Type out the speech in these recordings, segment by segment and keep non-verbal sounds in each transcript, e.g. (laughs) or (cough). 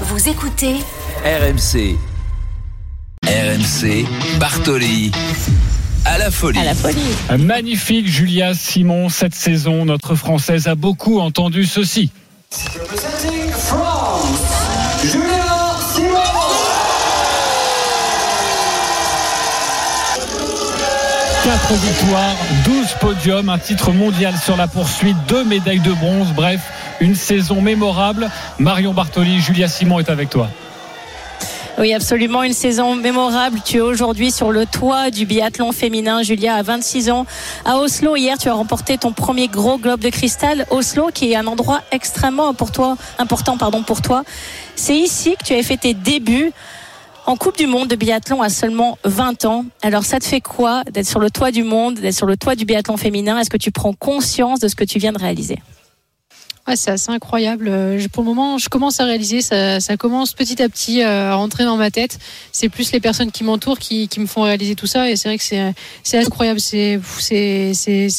Vous écoutez RMC. RMC, Bartoli. À la folie. À la folie. Magnifique Julia Simon, cette saison, notre Française a beaucoup entendu ceci. Representing France, Julia Simon. Quatre victoires, 12 podiums, un titre mondial sur la poursuite, deux médailles de bronze, bref, une saison mémorable. Marion Bartoli, Julia Simon est avec toi. Oui, absolument, une saison mémorable. Tu es aujourd'hui sur le toit du biathlon féminin. Julia a 26 ans. À Oslo, hier, tu as remporté ton premier gros globe de cristal. Oslo, qui est un endroit extrêmement important pardon, pour toi. C'est ici que tu as fait tes débuts en Coupe du Monde de biathlon à seulement 20 ans. Alors ça te fait quoi d'être sur le toit du monde, d'être sur le toit du biathlon féminin? Est-ce que tu prends conscience de ce que tu viens de réaliser? Ouais, c'est assez incroyable. Euh, je- Pour le moment, je commence à réaliser, ça, ça commence petit à petit euh, à rentrer dans ma tête. C'est plus les personnes qui m'entourent qui, qui me font réaliser tout ça. Et c'est vrai que c'est incroyable. C'est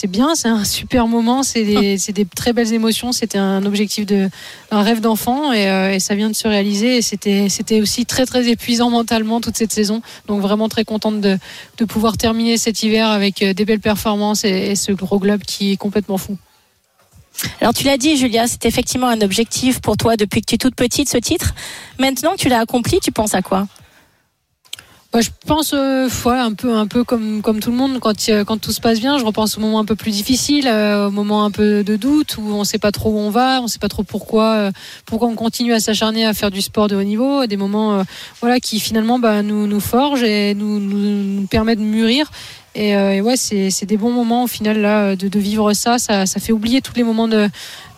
bien. C'est un super moment. C'est des (laughs) des très belles émotions. C'était un objectif de un rêve d'enfant et, euh, et ça vient de se réaliser. Et c'était aussi très très épuisant mentalement toute cette saison. Donc vraiment très contente de de pouvoir terminer cet hiver avec des belles performances et, et ce gros globe qui est complètement fou. Alors tu l'as dit, Julia, c'est effectivement un objectif pour toi depuis que tu es toute petite, ce titre. Maintenant que tu l'as accompli, tu penses à quoi? Bah, je pense, euh, un peu, un peu comme, comme tout le monde, quand, euh, quand tout se passe bien, je repense aux moments un peu plus difficiles, euh, aux moments un peu de doute, où on ne sait pas trop où on va, on ne sait pas trop pourquoi, euh, pourquoi on continue à s'acharner à faire du sport de haut niveau, des moments euh, voilà, qui finalement bah, nous, nous forgent et nous, nous, nous permettent de mûrir. Et, euh, et ouais, c'est des bons moments au final là, de, vivre ça. Ça fait oublier tous les moments de,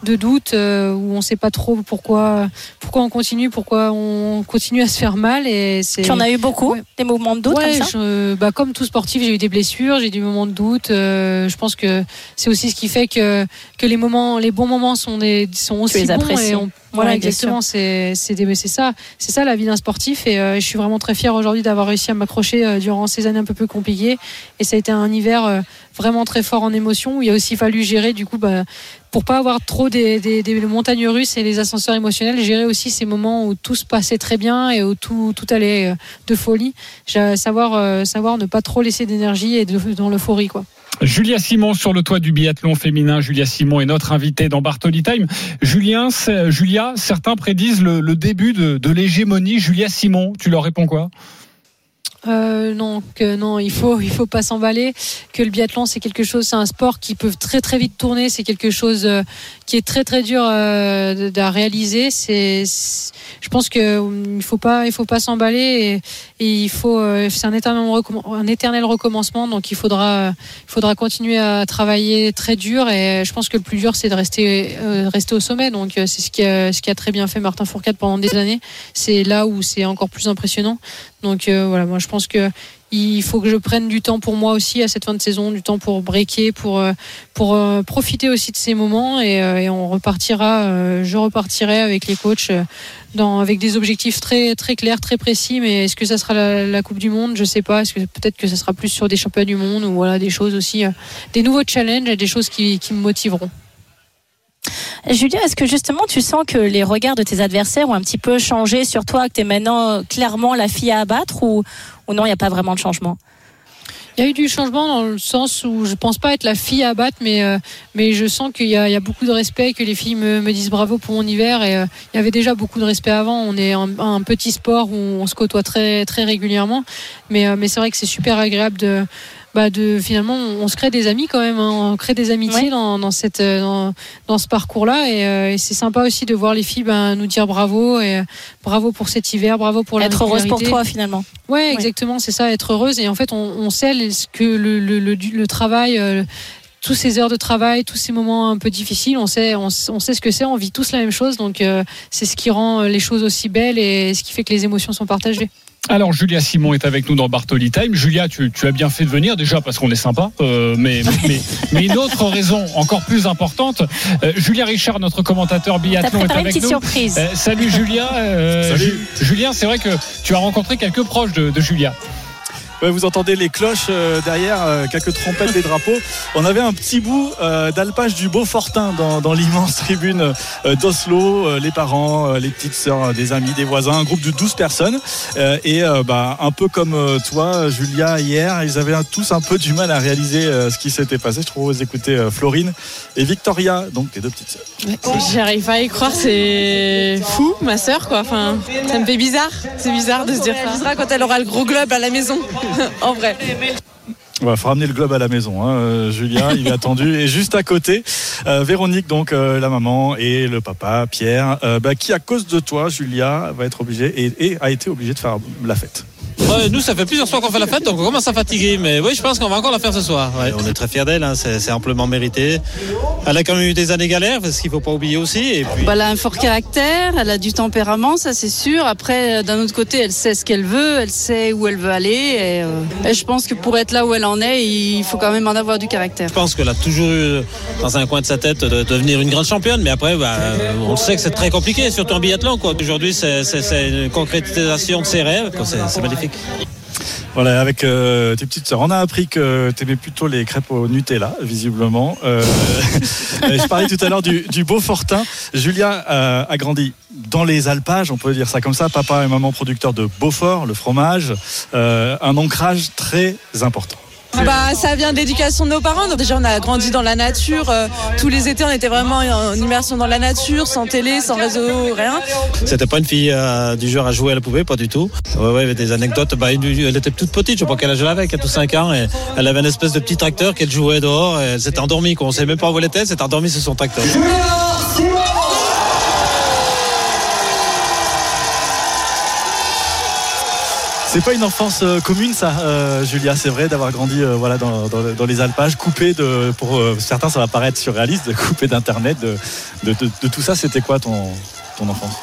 de doute euh, où on ne sait pas trop pourquoi, pourquoi on continue, pourquoi on continue à se faire mal. Et c'est Tu en as eu beaucoup, Ouais. des mouvements de doute Ouais, comme ça je- bah, comme tout sportif, j'ai eu des blessures, j'ai eu des moments de doute. euh, je pense que c'est aussi ce qui fait que, que les moments, les bons moments sont des, sont aussi les bons. apprécies. Et on- voilà, Ouais, exactement. C'est, c'est, des- c'est ça, c'est ça la vie d'un sportif. Et euh, je suis vraiment très fière aujourd'hui d'avoir réussi à m'accrocher durant ces années un peu plus compliquées. Et ça a été un hiver vraiment très fort en émotion il a aussi fallu gérer du coup. Bah, pour pas avoir trop des, montagnes russes et les ascenseurs émotionnels, gérer aussi ces moments où tout se passait très bien et où tout, allait euh, de folie. Euh, savoir ne pas trop laisser d'énergie et de, dans l'euphorie. Quoi. Julia Simon sur le toit du biathlon féminin. Julia Simon est notre invitée dans Bartoli Time. Julia, certains prédisent le, début de l'hégémonie Julia Simon. Tu leur réponds quoi? Euh, non, non, il faut, il faut pas s'emballer. Que le biathlon, c'est quelque chose, c'est un sport qui peut très très vite tourner. C'est quelque chose euh, qui est très très dur euh, à réaliser. C'est, je pense que il faut pas, il faut pas s'emballer et, il faut, c'est un éternel, recommencement. Donc il faudra, il faudra continuer à travailler très dur. Et je pense que le plus dur, c'est de rester, rester au sommet. Donc c'est ce qui ce qui a très bien fait Martin Fourcade pendant des années. C'est là où c'est encore plus impressionnant. Donc euh, voilà, moi je pense que il faut que je prenne du temps pour moi aussi à cette fin de saison, du temps pour breaker, pour euh, pour euh, profiter aussi de ces moments et, on repartira. je repartirai avec les coachs avec des objectifs très très clairs, très précis. Mais est-ce que ça sera la, Coupe du Monde? Je sais pas. Est-ce que peut-être que ça sera plus sur des championnats du monde ou voilà des choses aussi, des nouveaux challenges et des choses qui, qui me motiveront. Julia, est-ce que justement tu sens que les regards de tes adversaires ont un petit peu changé sur toi, que tu es maintenant euh, clairement la fille à abattre ou, non, il n'y a pas vraiment de changement? Il y a eu du changement dans le sens où je pense pas être la fille à battre, mais, euh, mais je sens qu'il y, y a beaucoup de respect, que les filles me, disent bravo pour mon hiver. Euh, il y avait déjà beaucoup de respect avant. On est un, petit sport où on se côtoie très, très régulièrement. Mais, mais c'est vrai que c'est super agréable de. Bah de finalement on se crée des amis quand même hein. on crée des amitiés Ouais. dans, dans cette euh, dans, dans ce parcours là et, euh, et c'est sympa aussi de voir les filles ben, nous dire bravo et euh, bravo pour cet hiver bravo pour la Être heureuse pour toi finalement. Ouais, exactement, c'est ça, être heureuse. Et en fait, on, on sait ce que le, le, le, le travail, euh, tous ces heures de travail, tous ces moments un peu difficiles, on sait, on, sait ce que c'est, on vit tous la même chose. Donc, euh, c'est ce qui rend les choses aussi belles et ce qui fait que les émotions sont partagées. Alors Julia Simon est avec nous dans Bartoli Time. Julia, tu, tu as bien fait de venir déjà parce qu'on est sympa, euh, mais, mais, mais une autre raison encore plus importante. euh, Julia Richard, notre commentateur biathlon, est préparé une avec petite nous. surprise. Euh, salut Julia. Euh, Salut. Ju- Julien, c'est vrai que tu as rencontré quelques proches de, de Julia. Ouais, vous entendez les cloches euh, derrière, euh, quelques trompettes des drapeaux. On avait un petit bout euh, d'alpage du Beaufortin dans, dans l'immense (laughs) tribune euh, d'Oslo. Euh, les parents, euh, les petites sœurs, euh, des amis, des voisins, un groupe de 12 personnes. Euh, et euh, bah, un peu comme euh, toi, Julia, hier, ils avaient tous un peu du mal à réaliser euh, ce qui s'était passé. Je trouve vous écoutez euh, Florine et Victoria, donc les deux petites sœurs. J'arrive pas à y croire, c'est fou, ma sœur quoi. Enfin, ça me fait bizarre. C'est bizarre de se dire ça. quand elle aura le gros globe à la maison, (laughs) en vrai. Il va faut ramener le globe à la maison, hein, euh, Julien, il est attendu. (laughs) Et juste à côté, euh, Véronique, donc euh, la maman, et le papa, Pierre, euh, bah, qui à cause de toi, Julia, va être obligé et, et a été obligé de faire la fête? Ouais, nous, ça fait plusieurs soirs qu'on fait la fête, donc on commence à fatiguer. Mais oui, je pense qu'on va encore la faire ce soir. Ouais. On est très fiers d'elle, hein, c'est c'est amplement mérité. Elle a quand même eu des années galères, parce qu'il faut pas oublier aussi. Et puis, Bah, elle a un fort caractère, elle a du tempérament, ça c'est sûr. Après, euh, d'un autre côté, elle sait ce qu'elle veut, elle sait où elle veut aller. Et, euh, et je pense que pour être là où elle en est, il faut quand même en avoir du caractère. je pense qu'elle a toujours eu dans un coin de sa tête de devenir une grande championne. Mais après, bah, euh, on sait que c'est très compliqué, surtout en biathlon. quoi. Aujourd'hui, c'est c'est- c'est une concrétisation de ses rêves. c'est magnifique. Voilà, avec euh, tes petites sœurs. On a appris que tu aimais plutôt les crêpes au Nutella, visiblement. Euh, (laughs) je parlais tout à l'heure du, Beaufortin. Julia euh, a grandi dans les alpages, on peut dire ça comme ça. Papa et maman producteurs de Beaufort, le fromage. Euh, un ancrage très important. Bah, ça vient de l'éducation de nos parents. Donc, déjà, on a grandi dans la nature. euh, tous les étés, on était vraiment en immersion dans la nature, sans télé, sans réseau, rien. C'était pas une fille euh, du genre à jouer à la poupée, pas du tout. Ouais, ouais, il y avait des anecdotes. Bah, une- elle était toute petite, je sais pas quel âge elle avait, 4 ou 5 ans. Et elle avait une espèce de petit tracteur qu'elle jouait dehors. Et elle s'était endormie, quoi. On sait même pas où elle était, elle s'était endormie sur son tracteur. Julia Simon C'est pas une enfance euh, commune, ça, euh, Julia. C'est vrai d'avoir grandi euh, voilà, dans, dans- dans les alpages, coupé de. Pour euh, certains, ça va paraître surréaliste, de couper d'internet, de, de- de- de tout ça. C'était quoi ton, ton enfance?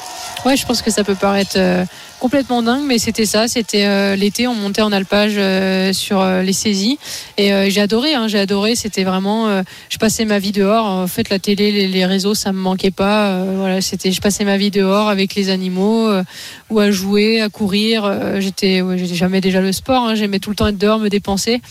Ouais, je pense que ça peut paraître euh, complètement dingue, mais c'était ça. C'était euh, l'été, on montait en alpage euh, sur les saisies et j'ai adoré. Hein, j'ai adoré. C'était vraiment, je passais ma vie dehors. En fait, la télé, les, réseaux, ça me manquait pas. Voilà, c'était, je passais ma vie dehors avec les animaux ou à jouer, à courir. J'étais, ouais, jamais déjà le sport. Hein, j'aimais tout le temps être dehors, me dépenser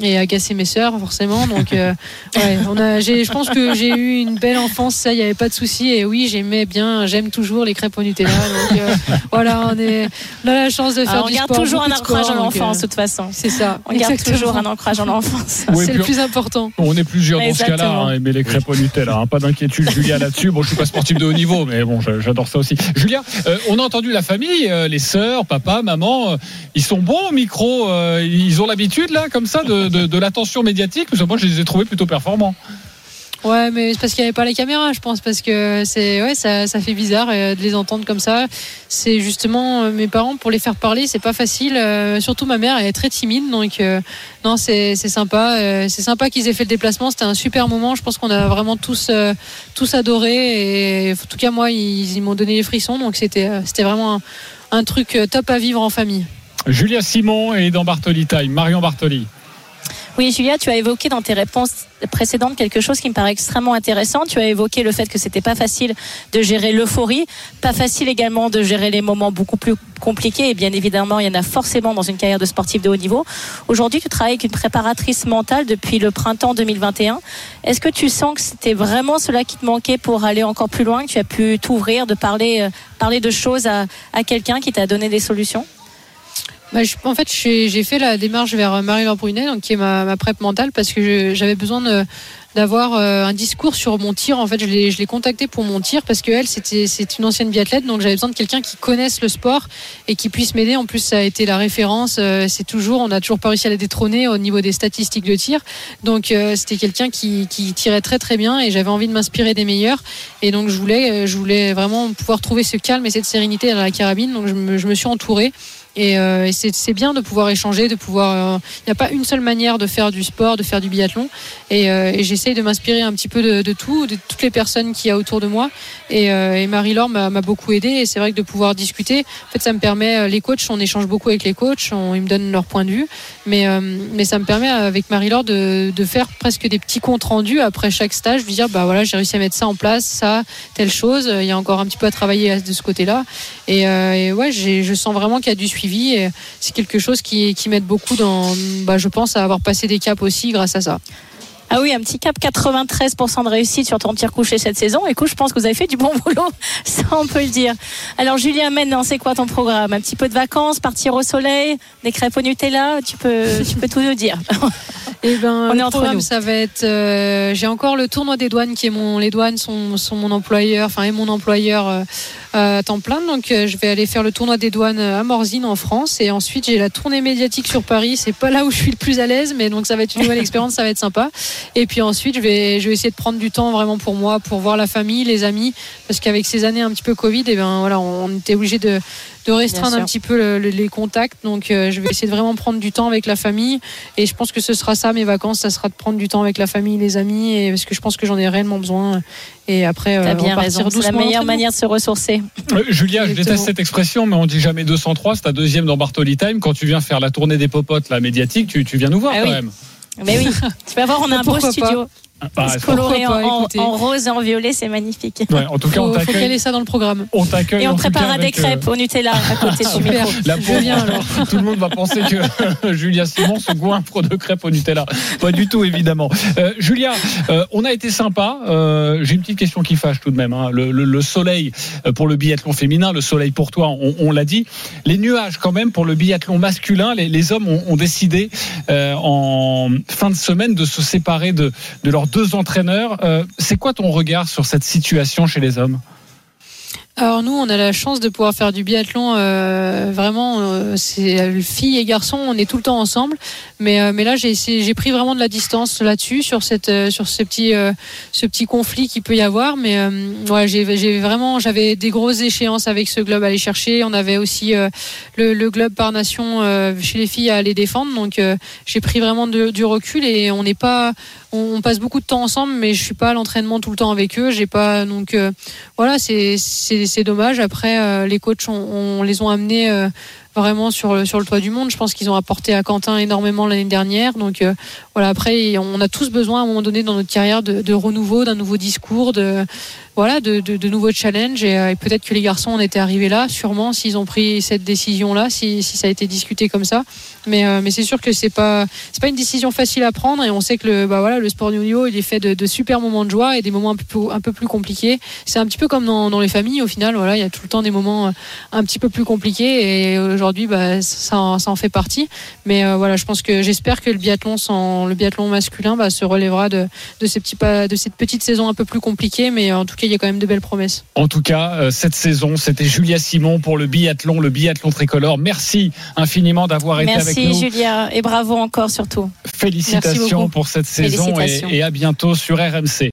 et agacer mes sœurs forcément donc euh, (laughs) ouais, on a j'ai je pense que j'ai eu une belle enfance ça il y avait pas de souci et oui j'aimais bien j'aime toujours les crêpes au Nutella donc euh, (laughs) voilà on est on a la chance de faire Alors, on du garde sport, toujours un ancrage sport, en l'enfance, euh, de toute façon. c'est ça On garde toujours un ancrage en l'enfance. Oui, (laughs) c'est le plus important On est plusieurs dans ce cas-là, hein, aimer les crêpes au Nutella. hein. Pas d'inquiétude, Julia, là-dessus. Bon, je suis pas sportif de haut niveau, mais bon, j'adore ça aussi. Julia, euh, on a entendu la famille, euh, les sœurs, papa, maman. euh, ils sont bons au micro. euh, ils ont l'habitude, là, comme ça, de, de, de l'attention médiatique. Que moi, je les ai trouvés plutôt performants. Ouais, mais c'est parce qu'il n'y avait pas les caméras, je pense, parce que c'est ouais, ça, ça fait bizarre euh, de les entendre comme ça. C'est justement euh, mes parents pour les faire parler, c'est pas facile. euh, surtout ma mère, elle est très timide, donc non, c'est sympa. c'est sympa qu'ils aient fait le déplacement. C'était un super moment. Je pense qu'on a vraiment tous tous adoré et en tout cas moi, ils, ils m'ont donné les frissons, donc c'était c'était vraiment un, un truc top à vivre en famille. Julia Simon et dans Bartoli Time. Marion Bartoli. Oui, Julia, tu as évoqué dans tes réponses précédentes quelque chose qui me paraît extrêmement intéressant. Tu as évoqué le fait que c'était pas facile de gérer l'euphorie, pas facile également de gérer les moments beaucoup plus compliqués. Et bien évidemment, il y en a forcément dans une carrière de sportif de haut niveau. Aujourd'hui, tu travailles avec une préparatrice mentale depuis le printemps 2021. Est-ce que tu sens que c'était vraiment cela qui te manquait pour aller encore plus loin, que tu as pu t'ouvrir, de parler, euh, parler de choses à, à quelqu'un qui t'a donné des solutions? Bah, en fait, j'ai fait la démarche vers Marie-Laure Brunet, donc, qui est ma, ma prep mentale, parce que j'avais besoin d'avoir euh, un discours sur mon tir. En fait, je l'ai contactée pour mon tir parce qu'elle, c'est une ancienne biathlète, donc j'avais besoin de quelqu'un qui connaisse le sport et qui puisse m'aider. En plus, ça a été la référence. euh, c'est toujours, on a toujours pas réussi à la détrôner au niveau des statistiques de tir. Donc, euh, c'était quelqu'un qui, tirait très très bien et j'avais envie de m'inspirer des meilleurs. Et donc, je voulais, je voulais vraiment pouvoir trouver ce calme et cette sérénité dans la carabine. Donc, je me, je me suis entourée. Et, euh, c'est bien de pouvoir échanger, de pouvoir. Il n'y a pas une seule manière de faire du sport, de faire du biathlon. Et, euh, et j'essaye de m'inspirer un petit peu de, tout, de toutes les personnes qu'il y a autour de moi. Et, euh, Marie-Laure m'a beaucoup aidé. Et c'est vrai que de pouvoir discuter, en fait, ça me permet. euh, Les coachs, on échange beaucoup avec les coachs, ils me donnent leur point de vue. Mais, euh, mais ça me permet avec Marie-Laure de, de faire presque des petits comptes rendus après chaque stage, de dire bah voilà, j'ai réussi à mettre ça en place, ça, telle chose. Il y a encore un petit peu à travailler de ce côté-là. Et, euh, et ouais, je sens vraiment qu'il y a du suivi suivi. Et c'est quelque chose qui, qui m'aide beaucoup dans, bah, je pense, à avoir passé des caps aussi grâce à ça. Ah oui, un petit cap 93% de réussite sur ton tir couché cette saison. Écoute, je pense que vous avez fait du bon (laughs) boulot, ça on peut le dire. Alors Julien, maintenant, c'est quoi ton programme? Un petit peu de vacances, partir au soleil, des crêpes au Nutella, tu peux, tu peux tout nous dire. (laughs) Et ben, On est le entre programme, nous. ça va être. euh, J'ai encore le tournoi des douanes qui est mon. Les douanes sont, sont mon employeur, enfin, est mon employeur euh, à temps plein. Donc, euh, je vais aller faire le tournoi des douanes à Morzine en France. Et ensuite, j'ai la tournée médiatique sur Paris. C'est pas là où je suis le plus à l'aise, mais donc ça va être une nouvelle (laughs) expérience, ça va être sympa. Et puis ensuite, je vais, je vais essayer de prendre du temps vraiment pour moi, pour voir la famille, les amis, parce qu'avec ces années un petit peu Covid, et ben voilà, on était obligé de, de restreindre un petit peu le- le- les contacts. Donc, euh, je vais essayer de vraiment prendre du temps avec la famille. Et je pense que ce sera ça, mes vacances, ça sera de prendre du temps avec la famille, les amis, et parce que je pense que j'en ai réellement besoin. Et après, T'as euh, bien repartir raison. C'est la meilleure manière de se ressourcer. Euh, Julia, je déteste cette expression, mais on dit jamais 203. C'est ta deuxième dans Bartoli Time. Quand tu viens faire la tournée des popotes, la médiatique, tu, tu viens nous voir Ah quand oui. même. Mais oui, (laughs) tu vas voir, on a un beau pas studio. Bah, Se colorer en, rose et en violet, c'est magnifique. ouais, en tout cas, on Faut, caler ça dans le programme. On t'accueille. Et on préparera des avec, euh, crêpes au Nutella à côté (laughs) micro. La Je pauvre, viens alors. (laughs) tout le monde va penser que (laughs) Julia Simon se goinfre de crêpes au Nutella. Pas du tout, évidemment. Euh, Julia, euh, on a été sympa. Euh, J'ai une petite question qui fâche tout de même. hein. Le, le- le soleil pour le biathlon féminin, le soleil pour toi, on, on l'a dit. Les nuages quand même pour le biathlon masculin. Les, les hommes ont, ont décidé euh, en fin de semaine de se séparer de, de leurs deux entraîneurs. Euh, C'est quoi ton regard sur cette situation chez les hommes? Alors nous, on a la chance de pouvoir faire du biathlon. euh, vraiment, euh, c'est euh, filles et garçons, on est tout le temps ensemble. Mais euh, mais là, j'ai pris vraiment de la distance là-dessus sur cette sur ce petit ce petit conflit qui peut y avoir. Mais ouais, j'ai vraiment j'avais des grosses échéances avec ce globe à aller chercher. On avait aussi le, le globe par nation chez les filles à aller défendre. Donc j'ai pris vraiment du recul et on n'est pas on, passe beaucoup de temps ensemble, mais je suis pas à l'entraînement tout le temps avec eux. J'ai pas donc voilà, c'est c'est dommage. Après, euh, les coachs, on, les ont amenés euh, vraiment sur le, sur le toit du monde. Je pense qu'ils ont apporté à Quentin énormément l'année dernière. Donc euh, voilà, après, on a tous besoin à un moment donné dans notre carrière de, de renouveau, d'un nouveau discours, de voilà, de, nouveaux challenges. Et, euh, et peut-être que les garçons en étaient arrivés là, sûrement s'ils ont pris cette décision-là, si, ça a été discuté comme ça. Mais euh, c'est sûr que c'est pas pas une décision facile à prendre. Et on sait que le bah sport haut niveau, il est fait de, de super moments de joie et des moments un peu plus, compliqués. C'est un petit peu comme dans, les familles au final. Il y a tout le temps des moments euh, un petit peu plus compliqués. Et aujourd'hui, bah, ça, en- fait partie. Mais voilà, je pense que j'espère que le biathlon, masculin, bah, se relèvera de, de cette petite saison un peu plus compliquée. Mais en tout cas, il y a quand même de belles promesses. En tout cas, euh, cette saison, c'était Julia Simon pour le biathlon, le biathlon tricolore. Merci infiniment d'avoir été avec Merci nous. Julia et bravo encore surtout. Merci Félicitations pour cette saison et à bientôt sur RMC.